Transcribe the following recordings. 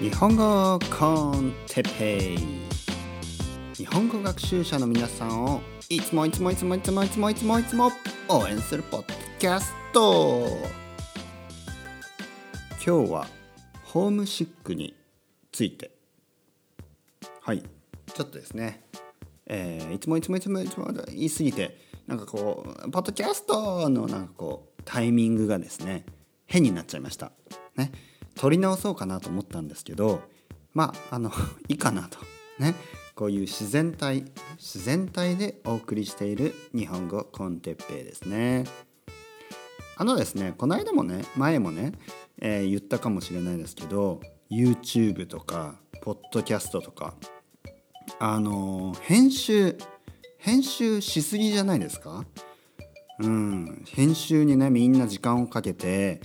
日本語コンテペイ。日本語学習者の皆さんをいつもいつもいつもいつもいつもいつもいつも応援するポッドキャスト。今日はホームシックについて。はい。ちょっとですね。えー、いつもいつもいつもいつも言い過ぎてなんかこうポッドキャストのなんかこうタイミングがですね変になっちゃいましたね撮り直そうかなと思ったんですけどまああの いいかなと。ね。こういう自然体自然体でお送りしている日本語コンテッペイですね。あのですねこの間もね前もね、えー、言ったかもしれないですけど YouTube とかポッドキャストとかあの編集編集しすぎじゃないですか？うん。編集にねみんな時間をかけて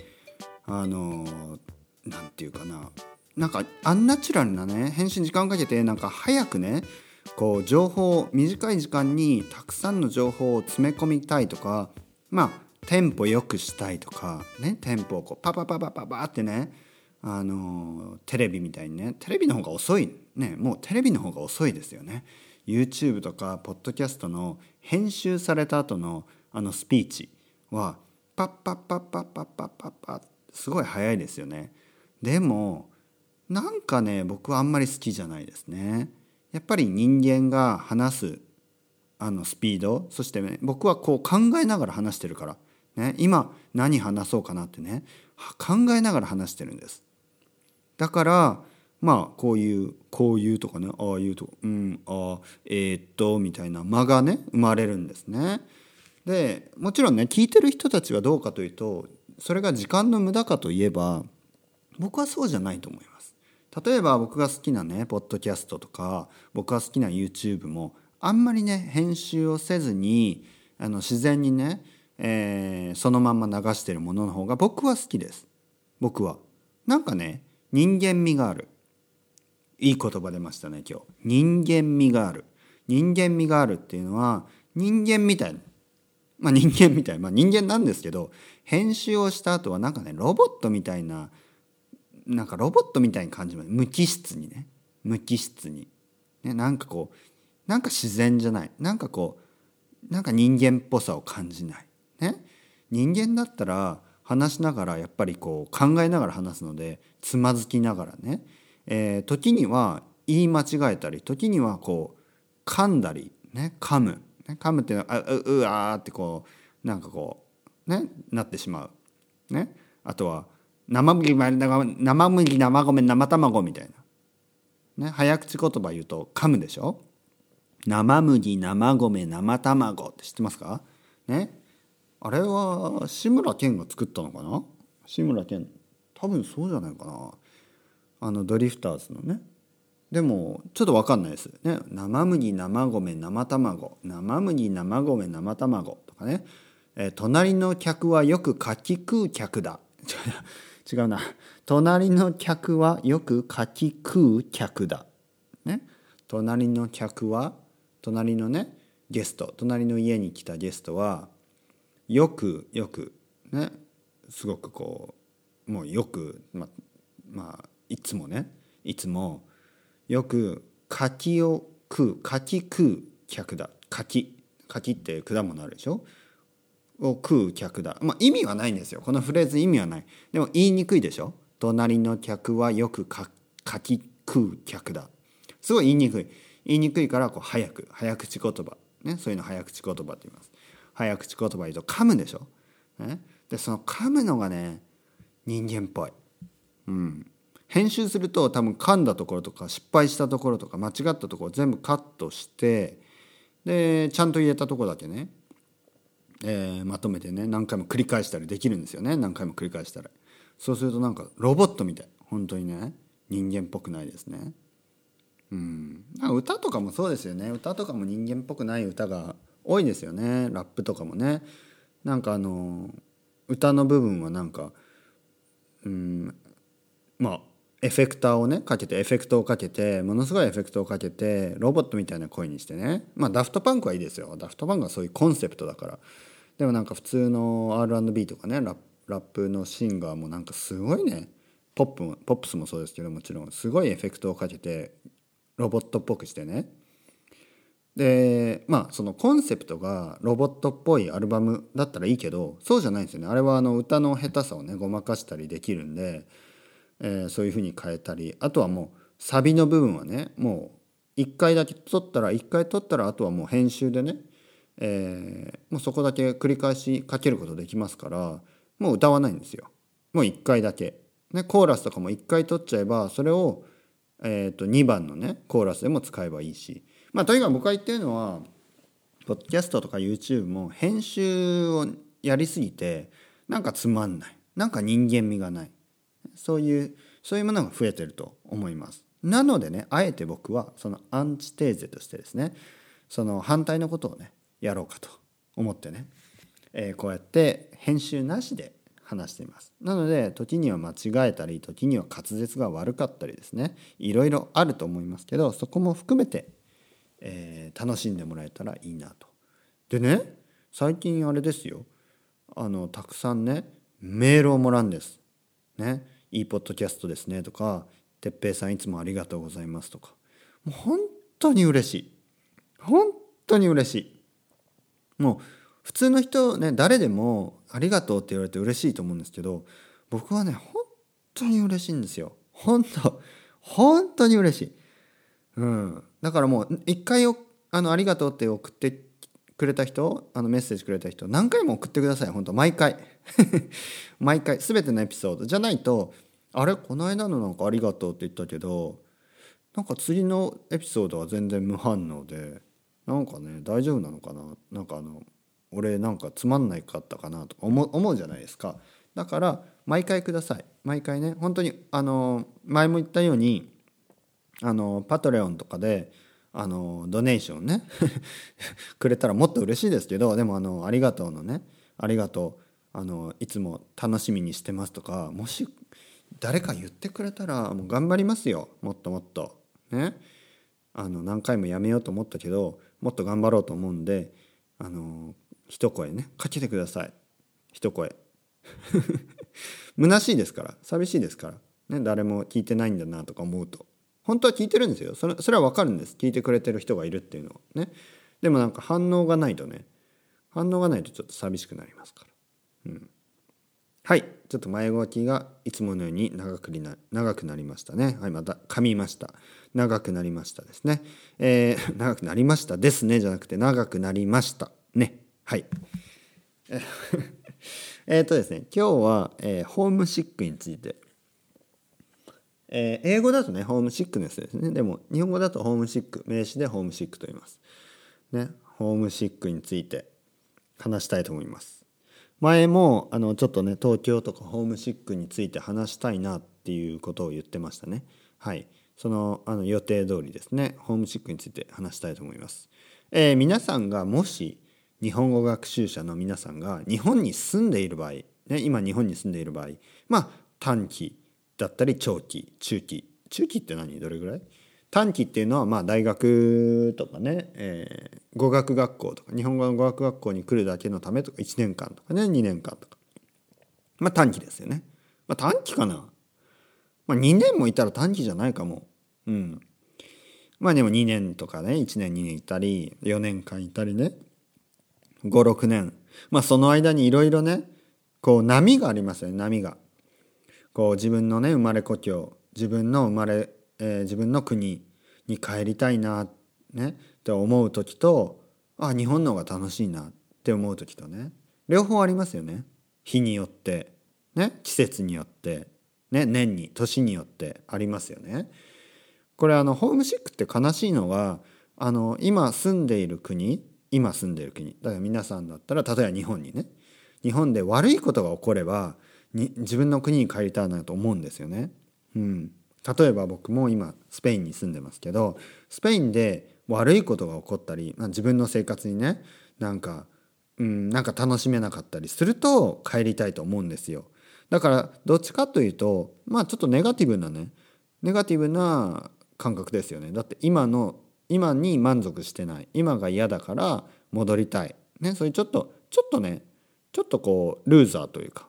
あの何て言うかな。なんかアンナチュラルなね返信時間をかけてなんか早くねこう情報短い時間にたくさんの情報を詰め込みたいとかまあテンポよくしたいとかねテンポをこうパパパパパパってねあのテレビみたいにねテレビの方が遅い。ねもうテレビの方が遅いですよね。YouTube とかポッドキャストの編集された後のあのスピーチはパッパッパッパッパッパッパッパすごい早いですよね。でもなんかね僕はあんまり好きじゃないですね。やっぱり人間が話すあのスピードそして、ね、僕はこう考えながら話してるから、ね、今何話そうかなってね考えながら話してるんです。だからまあこういうこういうとかねああいうとかうんあえー、っとみたいな間がね生まれるんですね。でもちろんね聞いてる人たちはどうかというとそれが時間の無駄かといえば僕はそうじゃないと思います。例えば僕が好きなねポッドキャストとか僕が好きな YouTube もあんまりね編集をせずにあの自然にね、えー、そのまんま流してるものの方が僕は好きです。僕は。なんかね人間味がある。いい言葉出ましたね今日。人間味がある。人間味があるっていうのは人間みたいなまあ人間みたいまあ人間なんですけど編集をした後はなんかねロボットみたいななんかロボットみたいに感じます。無機質にね。無機質に、ね、なんかこうなんか自然じゃない。なんかこうなんか人間っぽさを感じない。ね。人間だったら話しながらやっぱりこう考えながら話すのでつまずきながらね、えー、時には言い間違えたり時にはこう噛んだりね噛む、ね、噛むっていうのはううあーってこうなんかこうねなってしまう。ね。あとは生麦生麦生米生卵みたいな、ね、早口言葉言うと噛むでしょ？生麦生米生卵って知ってますか？ね？あれは志村けんが作ったのかな？志村けん。多分そうじゃないかな。あのドリフターズのね。でもちょっと分かんないです。ね、生麦生米生卵。生麦生米生卵とかね、えー、隣の客はよく柿食う客だ。違うな。隣の客はよく柿食う客だ。ね。隣の客は隣のねゲスト。隣の家に来たゲストはよくよくね。すごくこうもうよくままあいつもね。いつもよく柿を食う柿食う客だ。柿。柿って果物あるでしょ？を食う客だ。まあ、意味はないんですよ。このフレーズ意味はない。でも言いにくいでしょ？隣の客はよくか書き食う客だ。すごい言いにくい。言いにくいからこう早く早口言葉、ね、そういうの早口言葉って言います。早口言葉言うと噛むでしょ、ね、でその噛むのがね人間っぽい。うん。編集すると多分噛んだところとか失敗したところとか間違ったところ全部カットしてでちゃんと言えたところだけねえー、まとめてね何回も繰り返したりできるんですよね。何回も繰り返したら。そうするとなんかロボットみたい。本当にね。人間っぽくないですね。うん。歌とかもそうですよね。歌とかも人間っぽくない歌が多いですよね。ラップとかもね。なんかあの歌の部分はなんかうん。まあエフェクターをねかけてエフェクトをかけてものすごいエフェクトをかけてロボットみたいな声にしてね。まあダフトパンクはいいですよ。ダフトパンクはそういうコンセプトだから。でもなんか普通の R&B とかねラップのシンガーもなんかすごいね。ポップもポップスもそうですけどもちろんすごいエフェクトをかけてロボットっぽくしてね。でまあそのコンセプトがロボットっぽいアルバムだったらいいけどそうじゃないんですよね。あれはあの歌の下手さをねごまかしたりできるんで、えー、そういうふうに変えたりあとはもうサビの部分はねもう1回だけ撮ったら1回撮ったらあとはもう編集でね、えー、もうそこだけ繰り返しかけることできますからもう歌わないんですよ。もう1回だけ。ね、コーラスとかも1回撮っちゃえばそれを、えー、と2番のねコーラスでも使えばいいし。まあとにかく僕が言ってるのはポッドキャストとか YouTube も編集をやりすぎてなんかつまんない。なんか人間味がない。そういうそういうものが増えてると思います。なのでねあえて僕はそのアンチテーゼとしてですねその反対のことをねやろうかと思ってね、えー、こうやって編集なしで話しています。なので時には間違えたり時には滑舌が悪かったりですね。いろいろあると思いますけどそこも含めて、えー、楽しんでもらえたらいいなと。でね最近あれですよ。あのたくさんねメールをもらうんです。ね。いいポッドキャストですねとか「哲平さんいつもありがとうございます」とか。もう本当に嬉しい。本当に嬉しい。もう普通の人ね誰でも「ありがとう」って言われて嬉しいと思うんですけど僕はね本当に嬉しいんですよ。本当本当に嬉しい、うん、だからもう一回あの「ありがとう」って送ってくれた人あのメッセージくれた人何回も送ってください。本当毎回。毎回。全てのエピソード。じゃないとあれ？この間のなんか「ありがとう」って言ったけどなんか次のエピソードは全然無反応でなんかね大丈夫なのかな？なんかあの俺なんかつまんないかったかなと思思うじゃないですか。だから毎回ください。毎回ね本当にあの前も言ったようにあのパトレオンとかであのドネーションね くれたらもっと嬉しいですけどでもあのありがとうのねありがとうあのいつも楽しみにしてますとかもし誰か言ってくれたらもう頑張りますよ。もっともっと。ね。あの何回もやめようと思ったけどもっと頑張ろうと思うんであの一声ねかけてください。一声。虚しいですから寂しいですから、ね、誰も聞いてないんだなとか思うと。本当は聞いてるんですよ。それそれは分かるんです。聞いてくれてる人がいるっていうのは。ね。でもなんか反応がないとね。反応がないとちょっと寂しくなりますから、うん、はいちょっと前置きがいつものように長くな長くなりましたねはいまた噛みました長くなりましたですねえー、長くなりましたですねじゃなくて長くなりましたねはい。えっとですね、今日は、えー、ホームシックについて。えー、英語だとね、ホームシックネスですね。でも、日本語だとホームシック、名詞でホームシックと言います。ね、ホームシックについて話したいと思います。前も、あの、ちょっとね、東京とかホームシックについて話したいなっていうことを言ってましたね。はい。その、あの、予定通りですね、ホームシックについて話したいと思います。えー、皆さんがもし、日本語学習者の皆さんが日本に住んでいる場合、ね、今日本に住んでいる場合まあ短期だったり長期中期中期って何？どれぐらい？短期っていうのはまあ大学とかね、えー、語学学校とか日本語の語学学校に来るだけのためとか1年間とかね2年間とか。まあ短期ですよね、まあ、短期かな、まあ、2年もいたら短期じゃないかもう。ん。まあでも2年とかね1年2年いたり4年間いたりね。56年。まあその間にいろいろねこう波がありますよね波が。こう自分のね生まれ故郷自分の生まれ、えー、自分の国に帰りたいな、ね、って思う時とあ日本の方が楽しいなって思う時とね両方ありますよね日によって、ね、季節によって、ね、年に年によってありますよね。これあのホームシックって悲しいのはあの今住んでいる国今住んでいる国だから皆さんだったら例えば日本にね日本で悪いことが起こればに自分の国に帰りたいなと思うんですよね。うん、例えば僕も今スペインに住んでますけどスペインで悪いことが起こったり、まあ、自分の生活にねなんか、うん、なんか楽しめなかったりすると帰りたいと思うんですよ。だからどっちかというとまあちょっとネガティブなねネガティブな感覚ですよね。だって今の今に満足してない今が嫌だから戻りたい、ね、そういうちょっとちょっとねちょっとこうルーザーというか、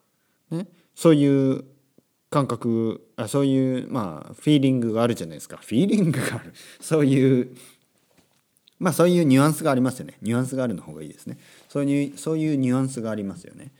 ね、そういう感覚あそういうまあフィーリングがあるじゃないですかフィーリングがある そういうまあそういうニュアンスがありますよねニュアンスがあるの方がいいですねそういうそういうニュアンスがありますよね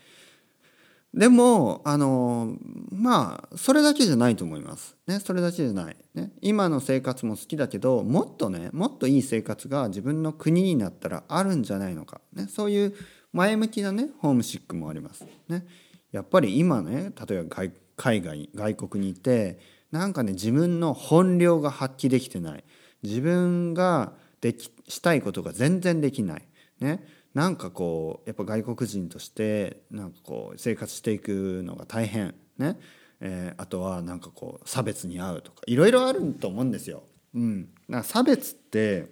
でもあのまあそれだけじゃないと思います。ね、それだけじゃない、ね。今の生活も好きだけどもっとねもっといい生活が自分の国になったらあるんじゃないのか、ね、そういう前向きなねホームシックもあります。ね、やっぱり今ね例えば海外外国にいてなんかね自分の本領が発揮できてない。自分ができしたいことが全然できない。ね。なんかこうやっぱ外国人としてなんかこう生活していくのが大変。ね、えー、あとはなんかこう差別に遭うとかいろいろあると思うんですよ。うん、なんか差別って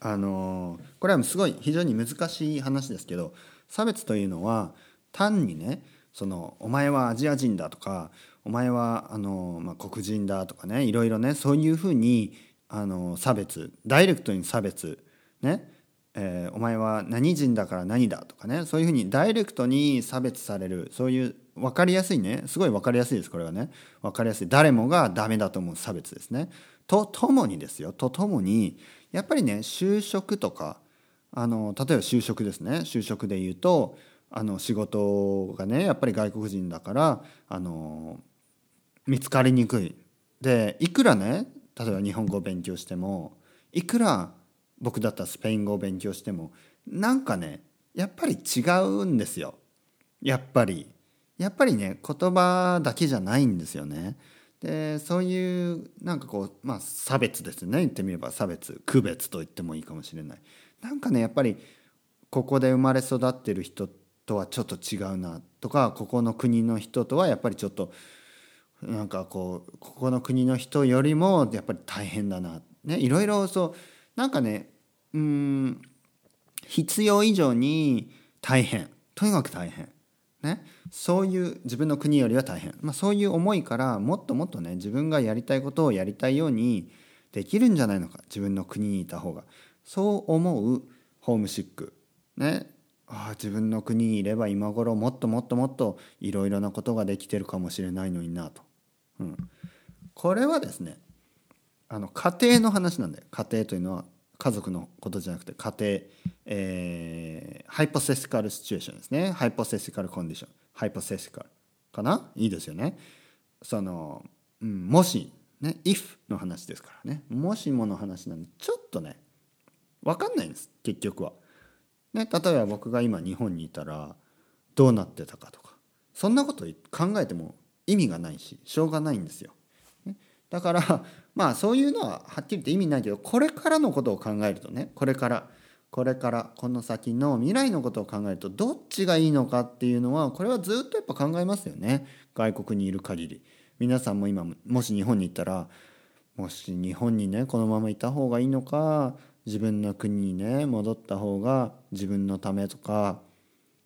あのこれはすごい非常に難しい話ですけど差別というのは単にねそのお前はアジア人だとかお前はあの、まあ、黒人だとかねいろいろねそういうふうにあの差別ダイレクトに差別ねえー、お前は何人だから何だとかねそういうふうにダイレクトに差別されるそういう分かりやすいねすごい分かりやすいですこれはね。分かりやすい。誰もがダメだと思う差別ですね。とともにですよ。とともにやっぱりね就職とかあの例えば就職ですね。就職で言うとあの仕事がねやっぱり外国人だからあの見つかりにくい。でいくらね例えば日本語を勉強してもいくら僕だったらスペイン語を勉強してもなんかねやっぱり違うんですよ。やっぱり。やっぱりね言葉だけじゃないんですよね。でそういうなんかこうまあ差別ですね。言ってみれば差別。区別と言ってもいいかもしれない。なんかねやっぱりここで生まれ育ってる人ってとはちょっと違うなとかここの国の人とはやっぱりちょっとなんかこうここの国の人よりもやっぱり大変だな。ねいろいろそうなんかねうん必要以上に大変。とにかく大変、ね、そういう自分の国よりは大変、まあ、そういう思いからもっともっとね自分がやりたいことをやりたいようにできるんじゃないのか。自分の国にいた方が。そう思うホームシック。ねああ自分の国にいれば今頃もっともっともっといろいろなことができてるかもしれないのになと、うん、これはですねあの家庭の話なんだよ。家庭というのは家族のことじゃなくて家庭、えー、ハイポセシカルシチュエーションですね。ハイポセシカルコンディション。ハイポセシカルかな？いいですよね。その、うん、もしね if の話ですからね。もしもの話なんでちょっとね分かんないんです結局は。ね、例えば僕が今日本にいたらどうなってたかとかそんなこと考えても意味がないししょうがないんですよ。ね。だからまあそういうのははっきり言って意味ないけどこれからのことを考えるとねこれからこれからこの先の未来のことを考えるとどっちがいいのかっていうのはこれはずっとやっぱ考えますよね。外国にいる限り。皆さんも今もし日本に行ったらもし日本にねこのままいた方がいいのか自分の国にね戻った方が自分のためとか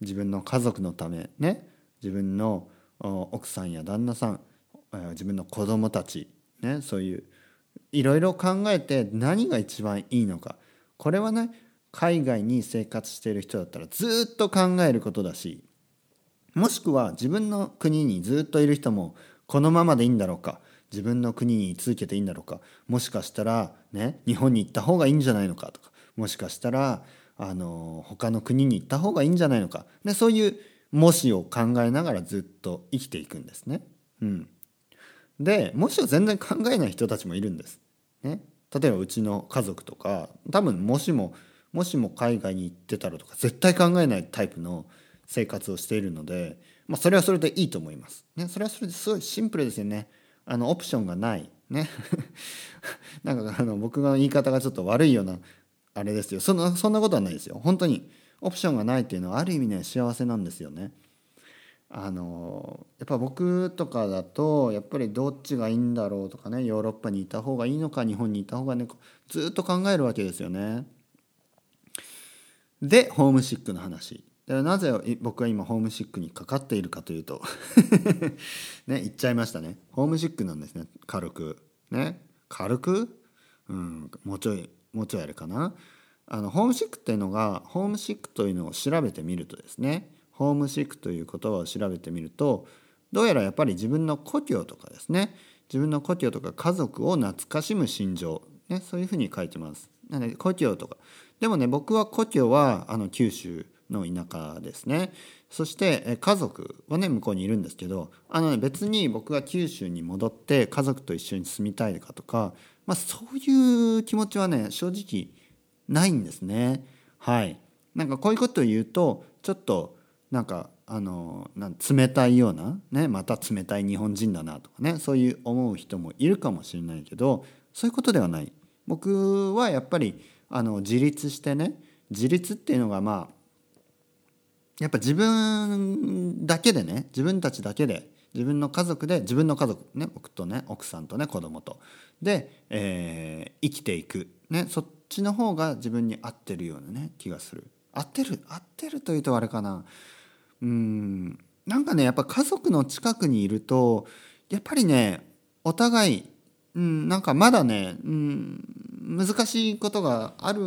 自分の家族のためね自分の奥さんや旦那さん自分の子供たちね、そういういろいろ考えて何が一番いいのか。これはね海外に生活している人だったらずっと考えることだしもしくは自分の国にずっといる人もこのままでいいんだろうか。自分の国に続けていいんだろうかもしかしたらね日本に行った方がいいんじゃないのかとかもしかしたらあの他の国に行った方がいいんじゃないのか、ね、そういうもしを考えながらずっと生きていくんですね。うん、でもしろ全然考えない人たちもいるんです。ね、例えばうちの家族とか多分もしももしも海外に行ってたらとか絶対考えないタイプの生活をしているので、まあ、それはそれでいいと思います。ね、それはそれですごいシンプルですよね。あのオプションがない。ね、なんかあの僕の言い方がちょっと悪いようなあれですよそんなそんなことはないですよ。本当にオプションがないっていうのはある意味ね幸せなんですよね。あのやっぱ僕とかだとやっぱりどっちがいいんだろうとかねヨーロッパにいた方がいいのか日本にいた方がねずっと考えるわけですよね。でホームシックの話。でなぜ僕は今ホームシックにかかっているかというと ね言っちゃいましたね。ホームシックなんですね。軽く。ね。軽く？うん。もうちょいもうちょいあれかな。あのホームシックっていうのがホームシックというのを調べてみるとですね。ホームシックという言葉を調べてみるとどうやらやっぱり自分の故郷とかですね。自分の故郷とか家族を懐かしむ心情、ね、そういうふうに書いてます。なので故郷とか。でもね僕は故郷はあの九州。の田舎ですねそして家族はね向こうにいるんですけどあの、ね、別に僕が九州に戻って家族と一緒に住みたいかとか、まあ、そういう気持ちはね正直ないんですね。はいなんかこういうことを言うとちょっとなんかあのなん冷たいような、ね、また冷たい日本人だなとかねそういう思う人もいるかもしれないけどそういうことではない。僕はやっぱりあの自立してね自立っていうのがまあやっぱ自分だけでね自分たちだけで自分の家族で自分の家族ね僕とね奥さんとね子供と。で、えー、生きていく、ね、そっちの方が自分に合ってるようなね気がする。合ってる合ってるというとあれかな。うん。なんかねやっぱ家族の近くにいるとやっぱりねお互い、うん、なんかまだね、うん、難しいことがある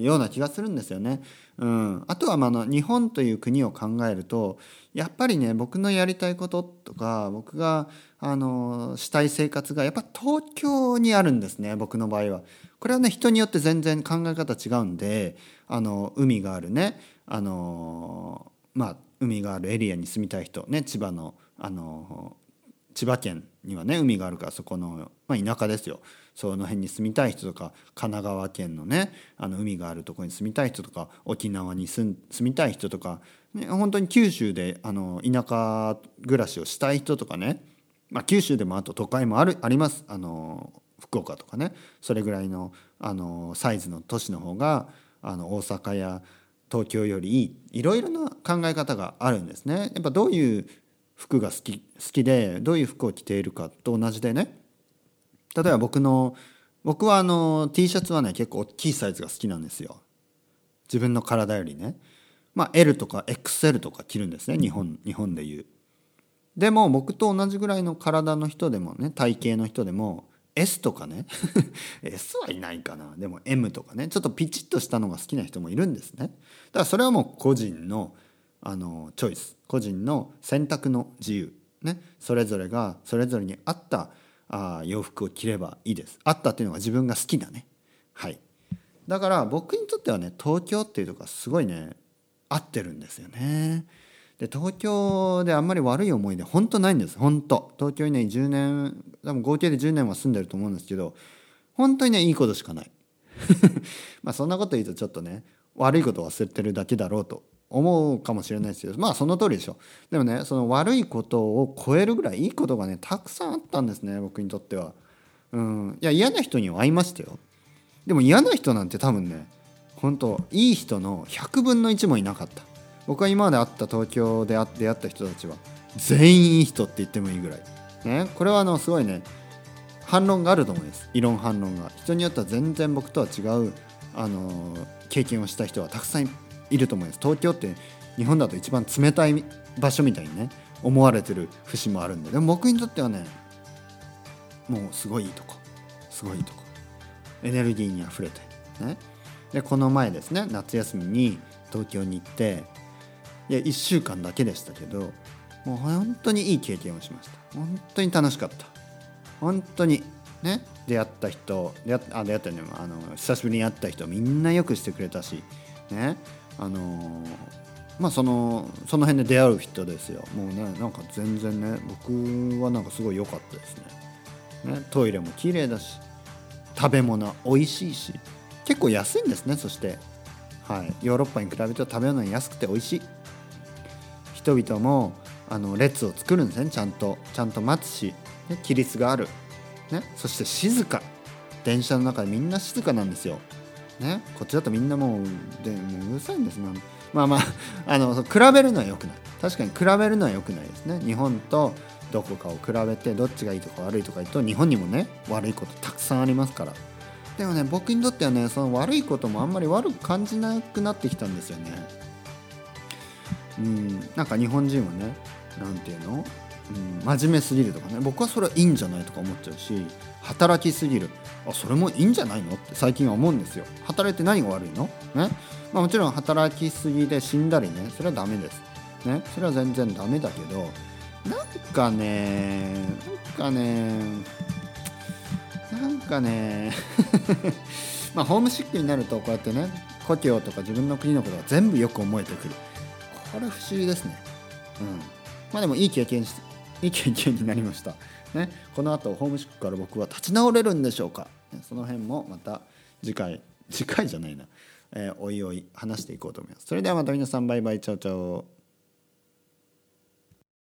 ような気がするんですよね。うん、あとはまあの日本という国を考えるとやっぱりね僕のやりたいこととか僕があのしたい生活がやっぱ東京にあるんですね僕の場合は。これはね人によって全然考え方違うんであの海があるねあのまあ海があるエリアに住みたい人ね千葉のあの千葉県にはね海があるからそこの、まあ、田舎ですよその辺に住みたい人とか神奈川県のねあの海があるところに住みたい人とか沖縄に住みたい人とか、ね、本当に九州であの田舎暮らしをしたい人とかね、まあ、九州でもあと都会もあるあります。あの福岡とかね。それぐらいのあのサイズの都市の方があの大阪や東京よりいいいろいろな考え方があるんですね。やっぱどういう服が好き好きでどういう服を着ているかと同じでね。例えば僕の僕はあの T シャツはね結構大きいサイズが好きなんですよ。自分の体よりね。まあ L とか XL とか着るんですね日本日本でいう。でも僕と同じぐらいの体の人でもね体型の人でも S とかね S はいないかな。でも M とかねちょっとピチッとしたのが好きな人もいるんですね。だからそれはもう個人のあのチョイス。個人の選択の自由。ね。それぞれがそれぞれに合ったあ洋服を着ればいいです。あったっていうのが自分が好きなね。はい。だから僕にとってはね東京っていうとこはすごいね合ってるんですよね。で東京であんまり悪い思い出本当ないんです。本当。東京にね10年多分合計で10年は住んでると思うんですけど本当にねいいことしかない。まあそんなこと言うとちょっとね悪いこと忘れてるだけだろうと思うかもしれないですけどまあその通りでしょでもねその悪いことを超えるぐらいいいことがねたくさんあったんですね僕にとっては。うん、いや嫌な人には会いましたよ。でも嫌な人なんて多分ね本当いい人の100分の1もいなかった。僕は今まで会った東京で出会った人たちは全員いい人って言ってもいいぐらい。ね、これはあのすごいね反論があると思います異論反論が人によっては全然僕とは違うあの経験をした人はたくさんいると思います。東京って日本だと一番冷たい場所みたいにね思われてる節もあるんで。でも僕にとってはねもうすごいいいとこ。すごいいいとこ。エネルギーにあふれて。ね。でこの前ですね夏休みに東京に行っていや1週間だけでしたけどもう本当にいい経験をしました。本当に楽しかった。本当にね出会った人出会あ出会ったねあの久しぶりに会った人みんなよくしてくれたしね。あのまあそのその辺で出会う人ですよ。もうねなんか全然ね僕はなんかすごい良かったですね。ねトイレも綺麗だし食べ物美味しいし結構安いんですねそして。はい。ヨーロッパに比べると食べ物安くて美味しい。人々もあの列を作るんですねちゃんと。ちゃんと待つし、ね、規律がある、ね、そして静か。電車の中でみんな静かなんですよ。ね、こっちだとみんなもうでもううるさいんですな。まあまあ あの比べるのはよくない。確かに比べるのはよくないですね。日本とどこかを比べてどっちがいいとか悪いとか言うと日本にもね悪いことたくさんありますから。でもね僕にとってはねその悪いこともあんまり悪く感じなくなってきたんですよね。うん。なんか日本人はね何て言うの？うん、真面目すぎるとかね僕はそれはいいんじゃないとか思っちゃうし働きすぎる。あそれもいいんじゃないのって最近は思うんですよ。働いて何が悪いの？ね、まあ、もちろん働きすぎで死んだりねそれはダメです。ね。それは全然ダメだけどなんかねなんかねなんかね まあホームシックになるとこうやってね故郷とか自分の国のことが全部よく思えてくる。これ不思議ですね。うん。まあでもいい経験いい経験になりました。ねこの後ホームシックから僕は立ち直れるんでしょうか。その辺もまた次回次回じゃないな、えー、おいおい話していこうと思います。それではまた皆さんバイバイチャオチャオ。